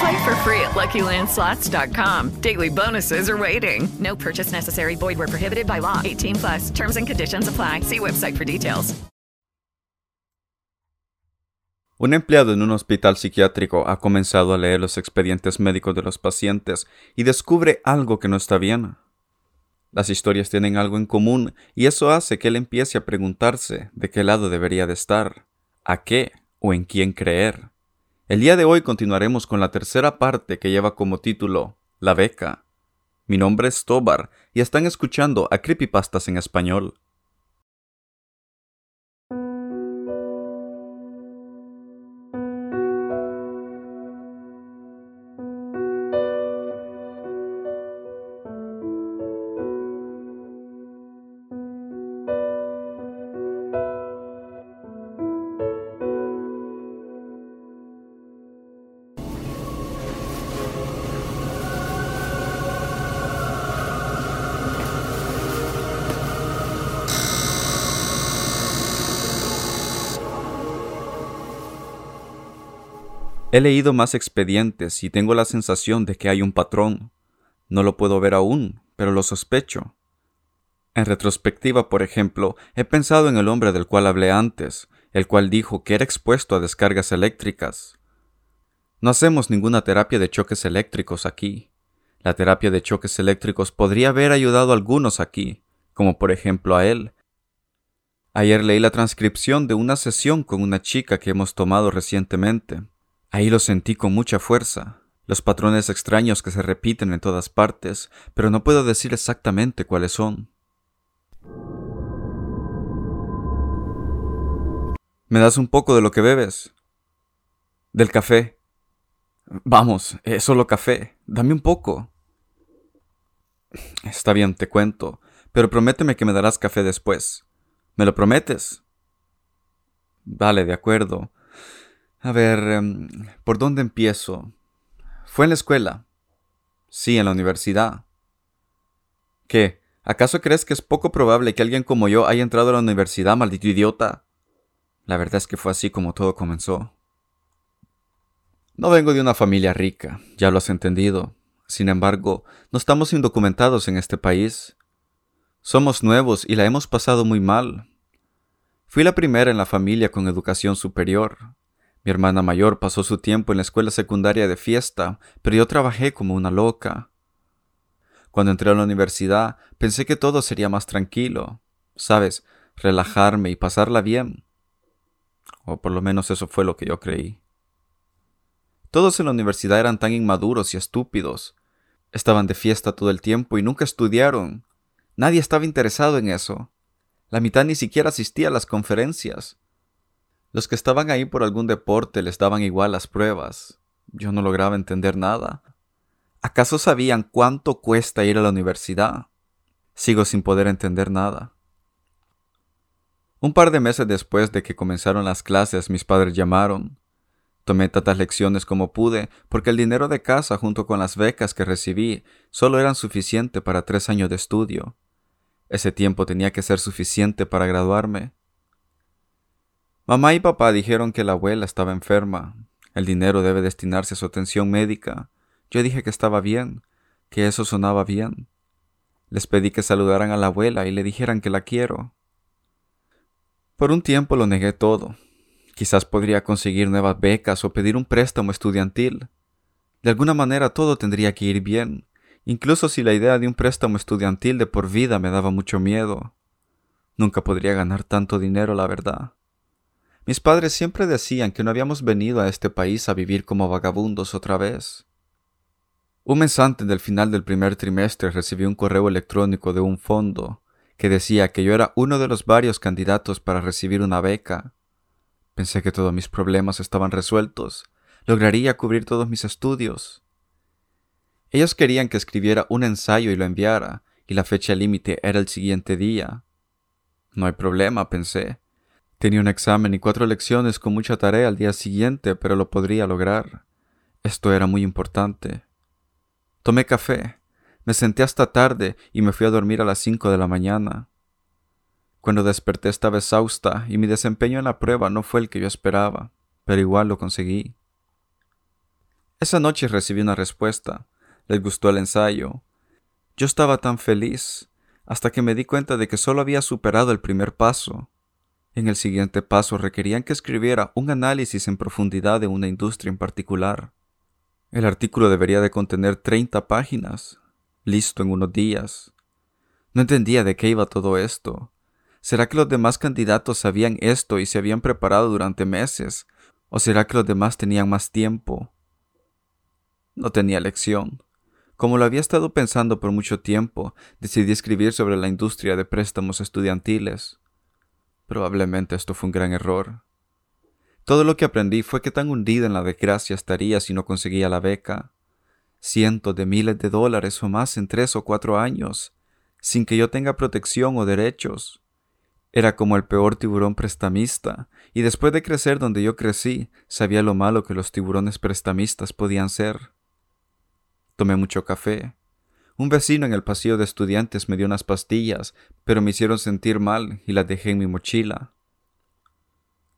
Play for free at LuckyLandSlots.com. Daily bonuses are waiting. No purchase necessary. Void were prohibited by law. 18 plus. Terms and conditions apply. See website for details. Un empleado en un hospital psiquiátrico ha comenzado a leer los expedientes médicos de los pacientes y descubre algo que no está bien. Las historias tienen algo en común y eso hace que él empiece a preguntarse de qué lado debería de estar, a qué o en quién creer. El día de hoy continuaremos con la tercera parte que lleva como título La beca. Mi nombre es Tobar y están escuchando a Creepypastas en español. He leído más expedientes y tengo la sensación de que hay un patrón. No lo puedo ver aún, pero lo sospecho. En retrospectiva, por ejemplo, he pensado en el hombre del cual hablé antes, el cual dijo que era expuesto a descargas eléctricas. No hacemos ninguna terapia de choques eléctricos aquí. La terapia de choques eléctricos podría haber ayudado a algunos aquí, como por ejemplo a él. Ayer leí la transcripción de una sesión con una chica que hemos tomado recientemente. Ahí lo sentí con mucha fuerza, los patrones extraños que se repiten en todas partes, pero no puedo decir exactamente cuáles son. ¿Me das un poco de lo que bebes? Del café. Vamos, es solo café. Dame un poco. Está bien, te cuento, pero prométeme que me darás café después. ¿Me lo prometes? Vale, de acuerdo. A ver, em, ¿por dónde empiezo? Fue en la escuela. Sí, en la universidad. ¿Qué? ¿Acaso crees que es poco probable que alguien como yo haya entrado a la universidad, maldito idiota? La verdad es que fue así como todo comenzó. No vengo de una familia rica, ya lo has entendido. Sin embargo, no estamos indocumentados en este país. Somos nuevos y la hemos pasado muy mal. Fui la primera en la familia con educación superior. Mi hermana mayor pasó su tiempo en la escuela secundaria de fiesta, pero yo trabajé como una loca. Cuando entré a la universidad, pensé que todo sería más tranquilo, sabes, relajarme y pasarla bien. O por lo menos eso fue lo que yo creí. Todos en la universidad eran tan inmaduros y estúpidos. Estaban de fiesta todo el tiempo y nunca estudiaron. Nadie estaba interesado en eso. La mitad ni siquiera asistía a las conferencias. Los que estaban ahí por algún deporte les daban igual las pruebas. Yo no lograba entender nada. ¿Acaso sabían cuánto cuesta ir a la universidad? Sigo sin poder entender nada. Un par de meses después de que comenzaron las clases, mis padres llamaron. Tomé tantas lecciones como pude, porque el dinero de casa junto con las becas que recibí solo eran suficiente para tres años de estudio. Ese tiempo tenía que ser suficiente para graduarme. Mamá y papá dijeron que la abuela estaba enferma. El dinero debe destinarse a su atención médica. Yo dije que estaba bien, que eso sonaba bien. Les pedí que saludaran a la abuela y le dijeran que la quiero. Por un tiempo lo negué todo. Quizás podría conseguir nuevas becas o pedir un préstamo estudiantil. De alguna manera todo tendría que ir bien, incluso si la idea de un préstamo estudiantil de por vida me daba mucho miedo. Nunca podría ganar tanto dinero, la verdad. Mis padres siempre decían que no habíamos venido a este país a vivir como vagabundos otra vez. Un mes antes del final del primer trimestre recibí un correo electrónico de un fondo que decía que yo era uno de los varios candidatos para recibir una beca Pensé que todos mis problemas estaban resueltos. Lograría cubrir todos mis estudios. Ellos querían que escribiera un ensayo y lo enviara, y la fecha límite era el siguiente día. No hay problema, pensé. Tenía un examen y cuatro lecciones con mucha tarea al día siguiente, pero lo podría lograr. Esto era muy importante. Tomé café, me senté hasta tarde y me fui a dormir a las cinco de la mañana. Cuando desperté estaba exhausta y mi desempeño en la prueba no fue el que yo esperaba, pero igual lo conseguí. Esa noche recibí una respuesta. Les gustó el ensayo. Yo estaba tan feliz hasta que me di cuenta de que solo había superado el primer paso. En el siguiente paso requerían que escribiera un análisis en profundidad de una industria en particular. El artículo debería de contener 30 páginas, listo en unos días. No entendía de qué iba todo esto, ¿Será que los demás candidatos sabían esto y se habían preparado durante meses? ¿O será que los demás tenían más tiempo? No tenía elección. Como lo había estado pensando por mucho tiempo, decidí escribir sobre la industria de préstamos estudiantiles. Probablemente esto fue un gran error. Todo lo que aprendí fue que tan hundida en la desgracia estaría si no conseguía la beca. Cientos de miles de dólares o más en tres o cuatro años, sin que yo tenga protección o derechos. Era como el peor tiburón prestamista, y después de crecer donde yo crecí, sabía lo malo que los tiburones prestamistas podían ser. Tomé mucho café. Un vecino en el pasillo de estudiantes me dio unas pastillas, pero me hicieron sentir mal y las dejé en mi mochila.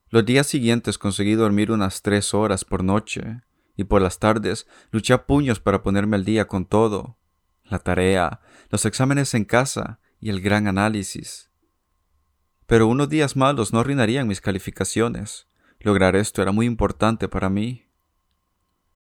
Los días siguientes conseguí dormir unas tres horas por noche, y por las tardes luché a puños para ponerme al día con todo, la tarea, los exámenes en casa y el gran análisis pero unos días malos no arruinarían mis calificaciones. Lograr esto era muy importante para mí.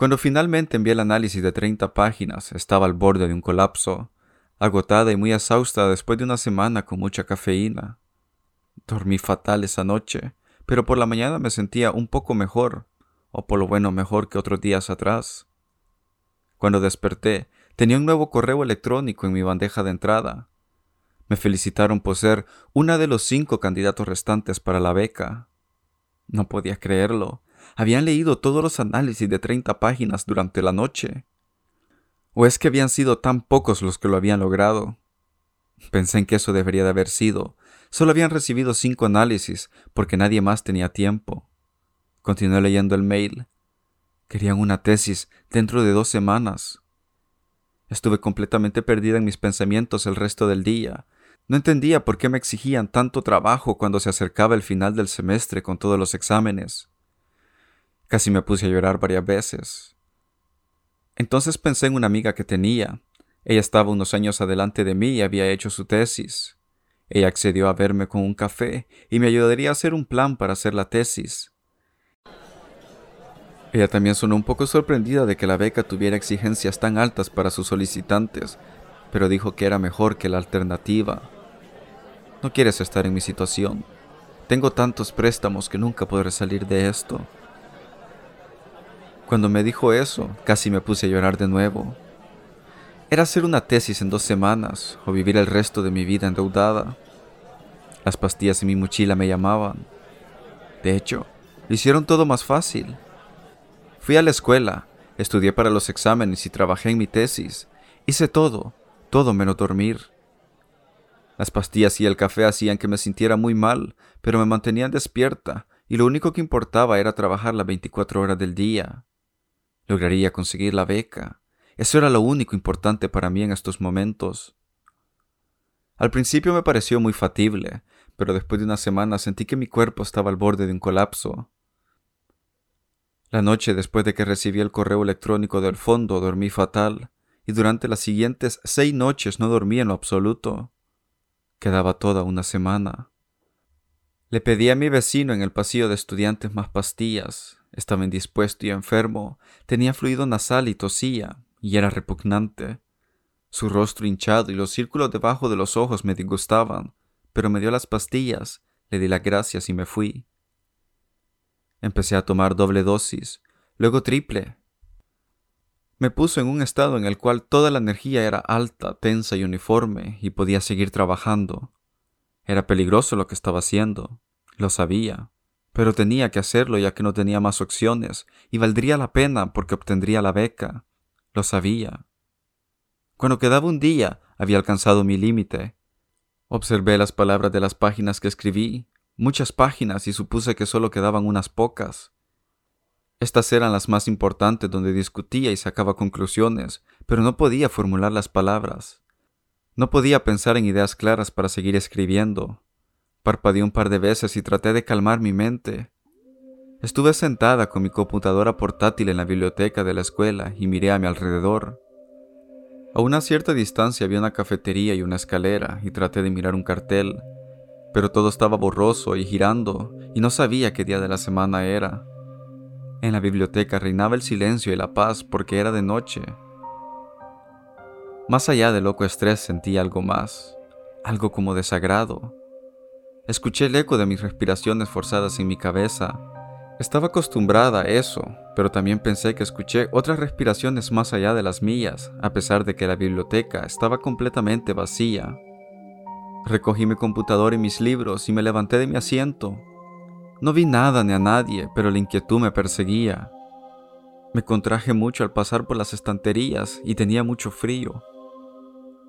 Cuando finalmente envié el análisis de 30 páginas, estaba al borde de un colapso, agotada y muy exhausta después de una semana con mucha cafeína. Dormí fatal esa noche, pero por la mañana me sentía un poco mejor, o por lo bueno mejor que otros días atrás. Cuando desperté, tenía un nuevo correo electrónico en mi bandeja de entrada. Me felicitaron por ser una de los cinco candidatos restantes para la beca. No podía creerlo habían leído todos los análisis de 30 páginas durante la noche. ¿O es que habían sido tan pocos los que lo habían logrado? Pensé en que eso debería de haber sido. Solo habían recibido cinco análisis porque nadie más tenía tiempo. Continué leyendo el mail. Querían una tesis dentro de dos semanas. Estuve completamente perdida en mis pensamientos el resto del día. No entendía por qué me exigían tanto trabajo cuando se acercaba el final del semestre con todos los exámenes. Casi me puse a llorar varias veces. Entonces pensé en una amiga que tenía. Ella estaba unos años adelante de mí y había hecho su tesis. Ella accedió a verme con un café y me ayudaría a hacer un plan para hacer la tesis. Ella también sonó un poco sorprendida de que la beca tuviera exigencias tan altas para sus solicitantes, pero dijo que era mejor que la alternativa. No quieres estar en mi situación. Tengo tantos préstamos que nunca podré salir de esto. Cuando me dijo eso, casi me puse a llorar de nuevo. Era hacer una tesis en dos semanas o vivir el resto de mi vida endeudada. Las pastillas en mi mochila me llamaban. De hecho, lo hicieron todo más fácil. Fui a la escuela, estudié para los exámenes y trabajé en mi tesis. Hice todo, todo menos dormir. Las pastillas y el café hacían que me sintiera muy mal, pero me mantenían despierta y lo único que importaba era trabajar las 24 horas del día. Lograría conseguir la beca. Eso era lo único importante para mí en estos momentos. Al principio me pareció muy fatible, pero después de una semana sentí que mi cuerpo estaba al borde de un colapso. La noche después de que recibí el correo electrónico del fondo dormí fatal, y durante las siguientes seis noches no dormí en lo absoluto. Quedaba toda una semana. Le pedí a mi vecino en el pasillo de estudiantes más pastillas, estaba indispuesto y enfermo, tenía fluido nasal y tosía, y era repugnante. Su rostro hinchado y los círculos debajo de los ojos me disgustaban, pero me dio las pastillas, le di las gracias y me fui. Empecé a tomar doble dosis, luego triple. Me puso en un estado en el cual toda la energía era alta, tensa y uniforme, y podía seguir trabajando. Era peligroso lo que estaba haciendo, lo sabía, pero tenía que hacerlo ya que no tenía más opciones, y valdría la pena porque obtendría la beca. Lo sabía. Cuando quedaba un día, había alcanzado mi límite. Observé las palabras de las páginas que escribí, muchas páginas, y supuse que solo quedaban unas pocas. Estas eran las más importantes donde discutía y sacaba conclusiones, pero no podía formular las palabras. No podía pensar en ideas claras para seguir escribiendo. Parpadeé un par de veces y traté de calmar mi mente. Estuve sentada con mi computadora portátil en la biblioteca de la escuela y miré a mi alrededor. A una cierta distancia había una cafetería y una escalera y traté de mirar un cartel, pero todo estaba borroso y girando y no sabía qué día de la semana era. En la biblioteca reinaba el silencio y la paz porque era de noche. Más allá del loco estrés sentí algo más, algo como desagrado, Escuché el eco de mis respiraciones forzadas en mi cabeza. Estaba acostumbrada a eso, pero también pensé que escuché otras respiraciones más allá de las mías, a pesar de que la biblioteca estaba completamente vacía. Recogí mi computador y mis libros y me levanté de mi asiento. No vi nada ni a nadie, pero la inquietud me perseguía. Me contraje mucho al pasar por las estanterías y tenía mucho frío.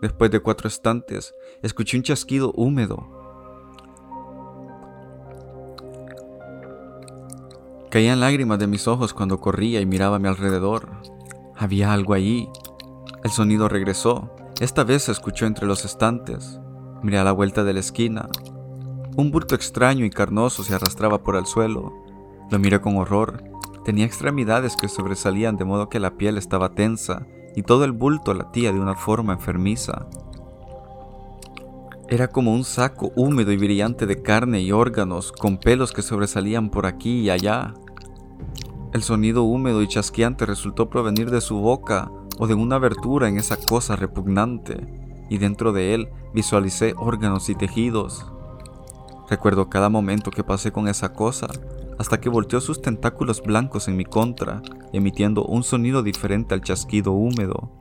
Después de cuatro estantes, escuché un chasquido húmedo Caían lágrimas de mis ojos cuando corría y miraba mi alrededor. Había algo allí, El sonido regresó. Esta vez se escuchó entre los estantes. Miré a la vuelta de la esquina. Un bulto extraño y carnoso se arrastraba por el suelo. Lo miré con horror. Tenía extremidades que sobresalían de modo que la piel estaba tensa y todo el bulto latía de una forma enfermiza. Era como un saco húmedo y brillante de carne y órganos, con pelos que sobresalían por aquí y allá. El sonido húmedo y chasqueante resultó provenir de su boca o de una abertura en esa cosa repugnante, y dentro de él visualicé órganos y tejidos. Recuerdo cada momento que pasé con esa cosa, hasta que volteó sus tentáculos blancos en mi contra, emitiendo un sonido diferente al chasquido húmedo.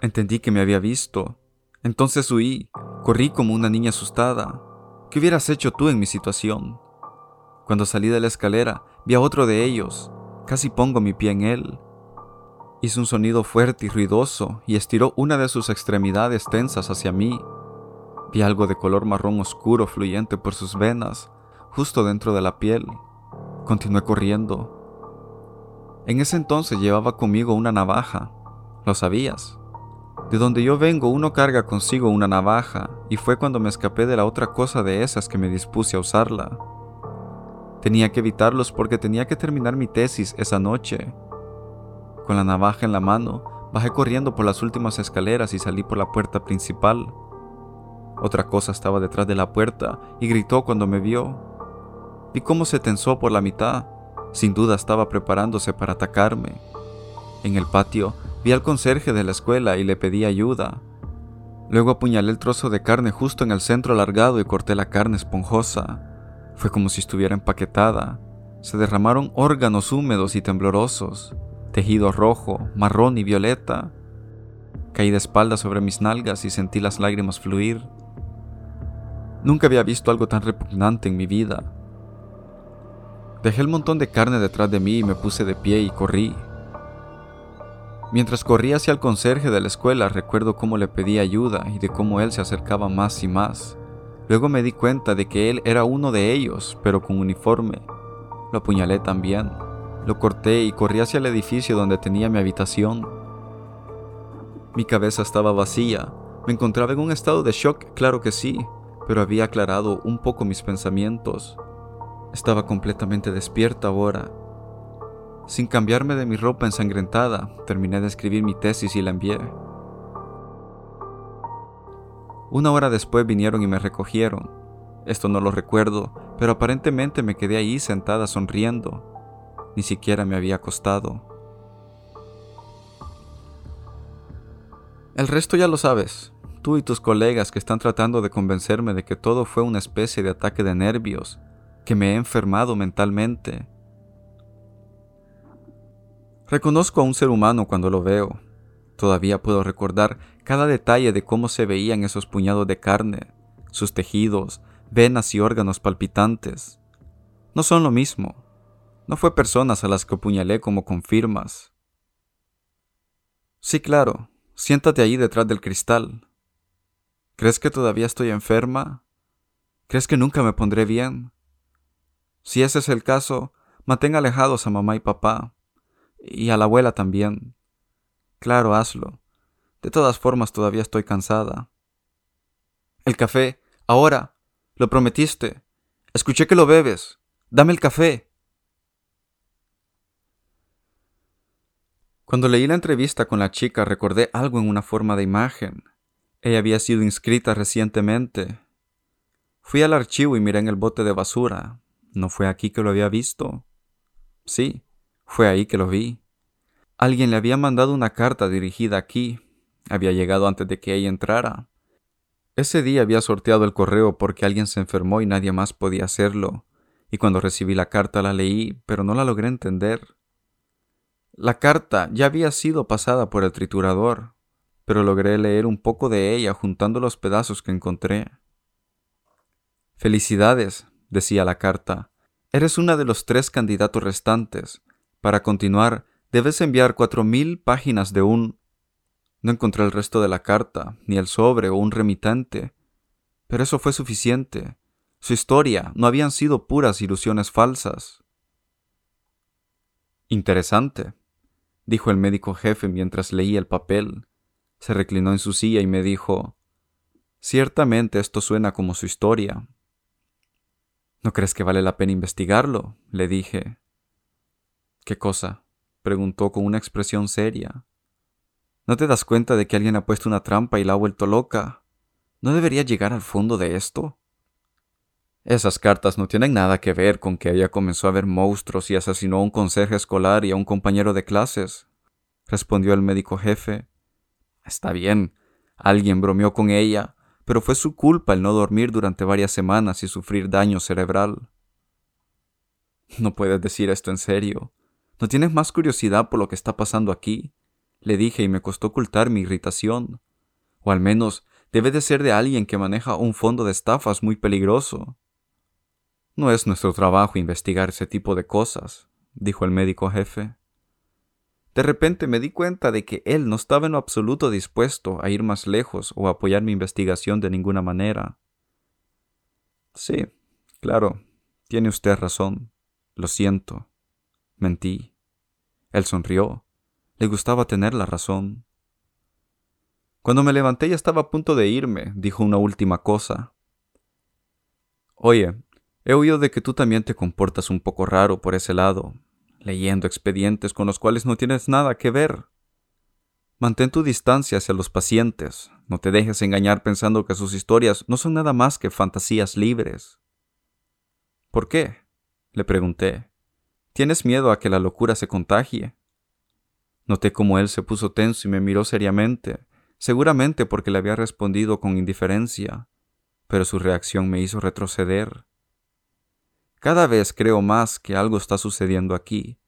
Entendí que me había visto. Entonces huí, corrí como una niña asustada. ¿Qué hubieras hecho tú en mi situación? Cuando salí de la escalera, vi a otro de ellos. Casi pongo mi pie en él. Hizo un sonido fuerte y ruidoso y estiró una de sus extremidades tensas hacia mí. Vi algo de color marrón oscuro fluyente por sus venas, justo dentro de la piel. Continué corriendo. En ese entonces llevaba conmigo una navaja. ¿Lo sabías? De donde yo vengo uno carga consigo una navaja, y fue cuando me escapé de la otra cosa de esas que me dispuse a usarla. Tenía que evitarlos porque tenía que terminar mi tesis esa noche. Con la navaja en la mano, bajé corriendo por las últimas escaleras y salí por la puerta principal. Otra cosa estaba detrás de la puerta y gritó cuando me vio. Vi cómo se tensó por la mitad. Sin duda estaba preparándose para atacarme. En el patio vi al conserje de la escuela y le pedí ayuda. Luego apuñalé el trozo de carne justo en el centro alargado y corté la carne esponjosa. Fue como si estuviera empaquetada. Se derramaron órganos húmedos y temblorosos, tejido rojo, marrón y violeta. Caí de espaldas sobre mis nalgas y sentí las lágrimas fluir. Nunca había visto algo tan repugnante en mi vida. Dejé el montón de carne detrás de mí y me puse de pie y corrí. Mientras corría hacia el conserje de la escuela, recuerdo cómo le pedí ayuda y de cómo él se acercaba más y más. Luego me di cuenta de que él era uno de ellos, pero con uniforme. Lo apuñalé también. Lo corté y corrí hacia el edificio donde tenía mi habitación. Mi cabeza estaba vacía. Me encontraba en un estado de shock, claro que sí, pero había aclarado un poco mis pensamientos. Estaba completamente despierta ahora. Sin cambiarme de mi ropa ensangrentada, terminé de escribir mi tesis y la envié. Una hora después vinieron y me recogieron. Esto no lo recuerdo, pero aparentemente me quedé ahí sentada sonriendo. Ni siquiera me había acostado. El resto ya lo sabes. Tú y tus colegas que están tratando de convencerme de que todo fue una especie de ataque de nervios que me he enfermado mentalmente. Reconozco a un ser humano cuando lo veo. Todavía puedo recordar cada detalle de cómo se veían esos puñados de carne, sus tejidos, venas y órganos palpitantes. No son lo mismo. No fue personas a las que apuñalé como confirmas. Sí, claro, siéntate ahí detrás del cristal. ¿Crees que todavía estoy enferma? ¿Crees que nunca me pondré bien? Si ese es el caso, mantenga alejados a mamá y papá, y a la abuela también. Claro, hazlo. De todas formas, todavía estoy cansada. El café, ahora. Lo prometiste. Escuché que lo bebes. Dame el café. Cuando leí la entrevista con la chica recordé algo en una forma de imagen. Ella había sido inscrita recientemente. Fui al archivo y miré en el bote de basura. ¿No fue aquí que lo había visto? Sí, fue ahí que lo vi. Alguien le había mandado una carta dirigida aquí. Había llegado antes de que ella entrara. Ese día había sorteado el correo porque alguien se enfermó y nadie más podía hacerlo, y cuando recibí la carta la leí, pero no la logré entender. La carta ya había sido pasada por el triturador, pero logré leer un poco de ella juntando los pedazos que encontré. Felicidades, decía la carta. Eres una de los tres candidatos restantes. Para continuar, debes enviar cuatro mil páginas de un... No encontré el resto de la carta, ni el sobre o un remitente. Pero eso fue suficiente. Su historia no habían sido puras ilusiones falsas. Interesante. dijo el médico jefe mientras leía el papel. Se reclinó en su silla y me dijo, Ciertamente esto suena como su historia. ¿No crees que vale la pena investigarlo? le dije. ¿Qué cosa? preguntó con una expresión seria. ¿No te das cuenta de que alguien ha puesto una trampa y la ha vuelto loca? ¿No debería llegar al fondo de esto? Esas cartas no tienen nada que ver con que ella comenzó a ver monstruos y asesinó a un conserje escolar y a un compañero de clases, respondió el médico jefe. Está bien, alguien bromeó con ella, pero fue su culpa el no dormir durante varias semanas y sufrir daño cerebral. No puedes decir esto en serio. ¿No tienes más curiosidad por lo que está pasando aquí? Le dije y me costó ocultar mi irritación. O al menos debe de ser de alguien que maneja un fondo de estafas muy peligroso. No es nuestro trabajo investigar ese tipo de cosas, dijo el médico jefe. De repente me di cuenta de que él no estaba en lo absoluto dispuesto a ir más lejos o a apoyar mi investigación de ninguna manera. Sí, claro, tiene usted razón. Lo siento. Mentí. Él sonrió. Le gustaba tener la razón. Cuando me levanté ya estaba a punto de irme, dijo una última cosa. Oye, he oído de que tú también te comportas un poco raro por ese lado, leyendo expedientes con los cuales no tienes nada que ver. Mantén tu distancia hacia los pacientes, no te dejes engañar pensando que sus historias no son nada más que fantasías libres. ¿Por qué? le pregunté. ¿Tienes miedo a que la locura se contagie? Noté cómo él se puso tenso y me miró seriamente, seguramente porque le había respondido con indiferencia, pero su reacción me hizo retroceder. Cada vez creo más que algo está sucediendo aquí,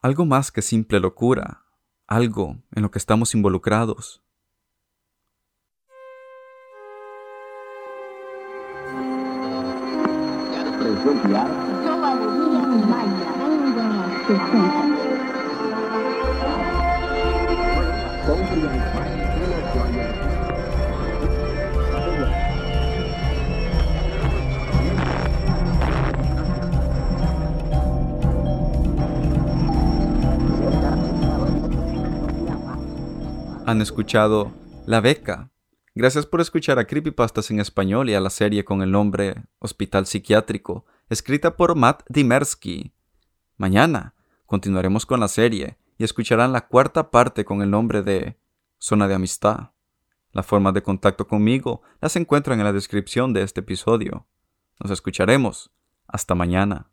algo más que simple locura, algo en lo que estamos involucrados. Han escuchado La Beca. Gracias por escuchar a Creepypastas en español y a la serie con el nombre Hospital Psiquiátrico, escrita por Matt Dimersky. Mañana continuaremos con la serie y escucharán la cuarta parte con el nombre de Zona de Amistad. La forma de contacto conmigo las encuentran en la descripción de este episodio. Nos escucharemos. Hasta mañana.